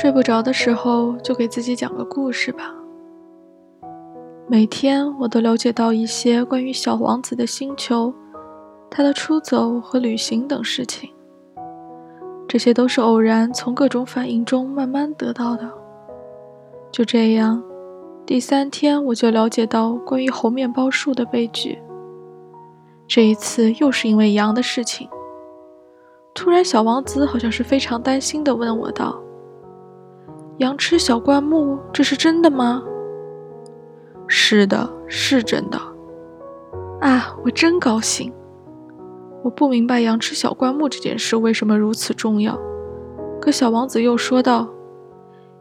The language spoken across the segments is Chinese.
睡不着的时候，就给自己讲个故事吧。每天我都了解到一些关于小王子的星球、他的出走和旅行等事情。这些都是偶然从各种反应中慢慢得到的。就这样，第三天我就了解到关于猴面包树的悲剧。这一次又是因为羊的事情。突然，小王子好像是非常担心地问我道。羊吃小灌木，这是真的吗？是的，是真的。啊，我真高兴。我不明白羊吃小灌木这件事为什么如此重要。可小王子又说道：“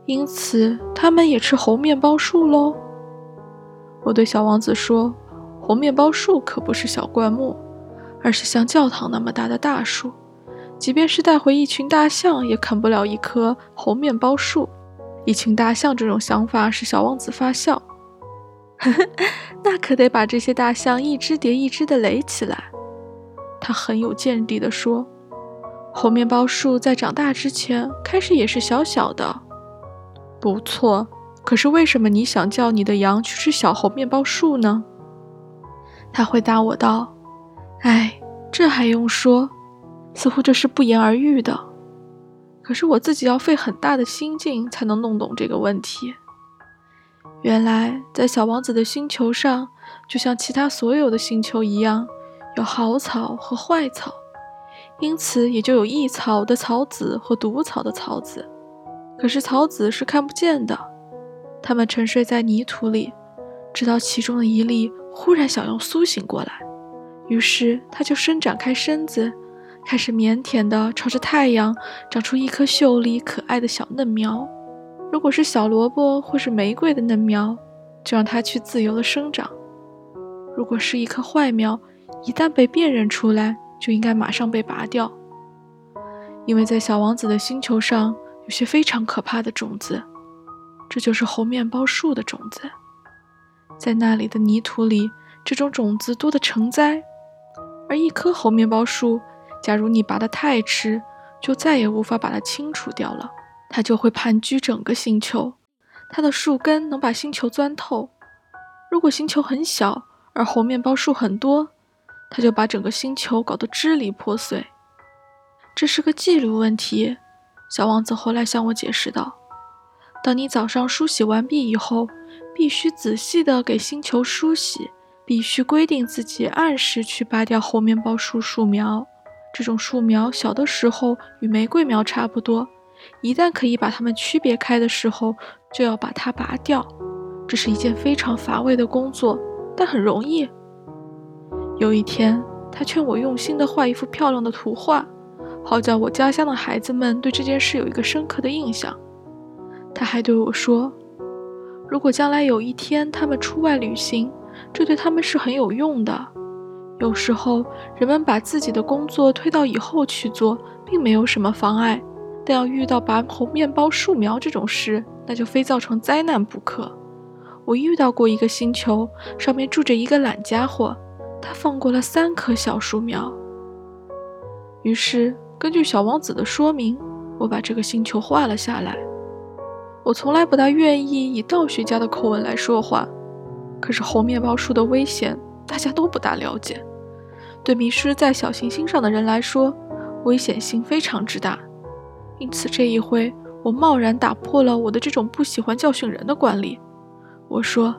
因此，他们也吃猴面包树喽。”我对小王子说：“猴面包树可不是小灌木，而是像教堂那么大的大树。即便是带回一群大象，也啃不了一棵猴面包树。”一群大象这种想法使小王子发笑，呵呵，那可得把这些大象一只叠一只的垒起来。他很有见地地说：“猴面包树在长大之前开始也是小小的。”不错，可是为什么你想叫你的羊去吃小猴面包树呢？他回答我道：“哎，这还用说？似乎这是不言而喻的。”可是我自己要费很大的心劲才能弄懂这个问题。原来，在小王子的星球上，就像其他所有的星球一样，有好草和坏草，因此也就有益草的草籽和毒草的草籽。可是草籽是看不见的，它们沉睡在泥土里，直到其中的一粒忽然想要苏醒过来，于是它就伸展开身子。开始腼腆地朝着太阳长出一颗秀丽可爱的小嫩苗。如果是小萝卜或是玫瑰的嫩苗，就让它去自由地生长；如果是一棵坏苗，一旦被辨认出来，就应该马上被拔掉。因为在小王子的星球上有些非常可怕的种子，这就是猴面包树的种子。在那里的泥土里，这种种子多得成灾，而一棵猴面包树。假如你拔得太迟，就再也无法把它清除掉了。它就会盘踞整个星球，它的树根能把星球钻透。如果星球很小，而猴面包树很多，它就把整个星球搞得支离破碎。这是个纪律问题，小王子后来向我解释道：“当你早上梳洗完毕以后，必须仔细地给星球梳洗，必须规定自己按时去拔掉猴面包树树苗。”这种树苗小的时候与玫瑰苗差不多，一旦可以把它们区别开的时候，就要把它拔掉。这是一件非常乏味的工作，但很容易。有一天，他劝我用心地画一幅漂亮的图画，好叫我家乡的孩子们对这件事有一个深刻的印象。他还对我说，如果将来有一天他们出外旅行，这对他们是很有用的。有时候，人们把自己的工作推到以后去做，并没有什么妨碍。但要遇到拔红面包树苗这种事，那就非造成灾难不可。我遇到过一个星球，上面住着一个懒家伙，他放过了三棵小树苗。于是，根据小王子的说明，我把这个星球画了下来。我从来不大愿意以道学家的口吻来说话，可是红面包树的危险，大家都不大了解。对迷失在小行星上的人来说，危险性非常之大。因此这一回，我贸然打破了我的这种不喜欢教训人的惯例。我说：“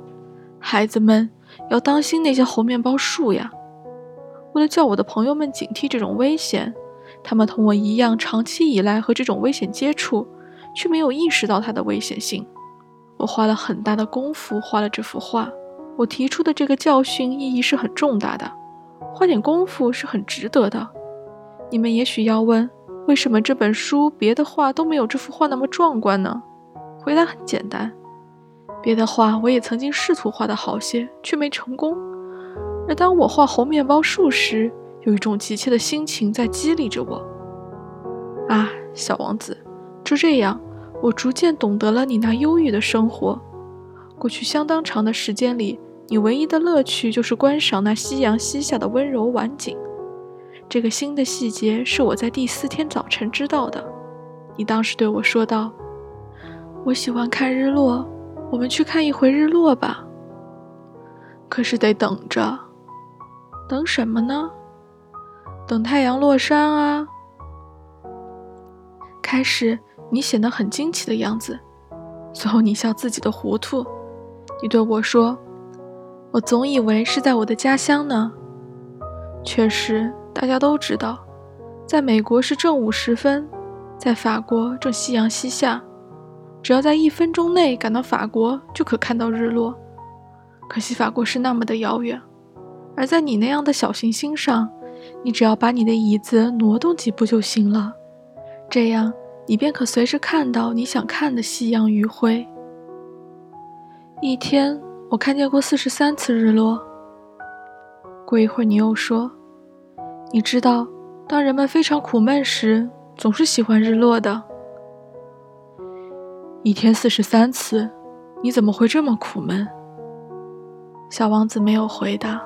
孩子们要当心那些猴面包树呀！”为了叫我的朋友们警惕这种危险，他们同我一样长期以来和这种危险接触，却没有意识到它的危险性。我花了很大的功夫画了这幅画。我提出的这个教训意义是很重大的。花点功夫是很值得的。你们也许要问，为什么这本书别的画都没有这幅画那么壮观呢？回答很简单，别的画我也曾经试图画得好些，却没成功。而当我画红面包树时，有一种急切的心情在激励着我。啊，小王子，就这样，我逐渐懂得了你那忧郁的生活。过去相当长的时间里。你唯一的乐趣就是观赏那夕阳西下的温柔晚景。这个新的细节是我在第四天早晨知道的。你当时对我说道：“我喜欢看日落，我们去看一回日落吧。可是得等着，等什么呢？等太阳落山啊。开始你显得很惊奇的样子，最后你笑自己的糊涂。你对我说：“我总以为是在我的家乡呢。”确实，大家都知道，在美国是正午时分，在法国正夕阳西下。只要在一分钟内赶到法国，就可看到日落。可惜法国是那么的遥远，而在你那样的小行星上，你只要把你的椅子挪动几步就行了。这样，你便可随时看到你想看的夕阳余晖。一天，我看见过四十三次日落。过一会儿，你又说：“你知道，当人们非常苦闷时，总是喜欢日落的。”一天四十三次，你怎么会这么苦闷？小王子没有回答。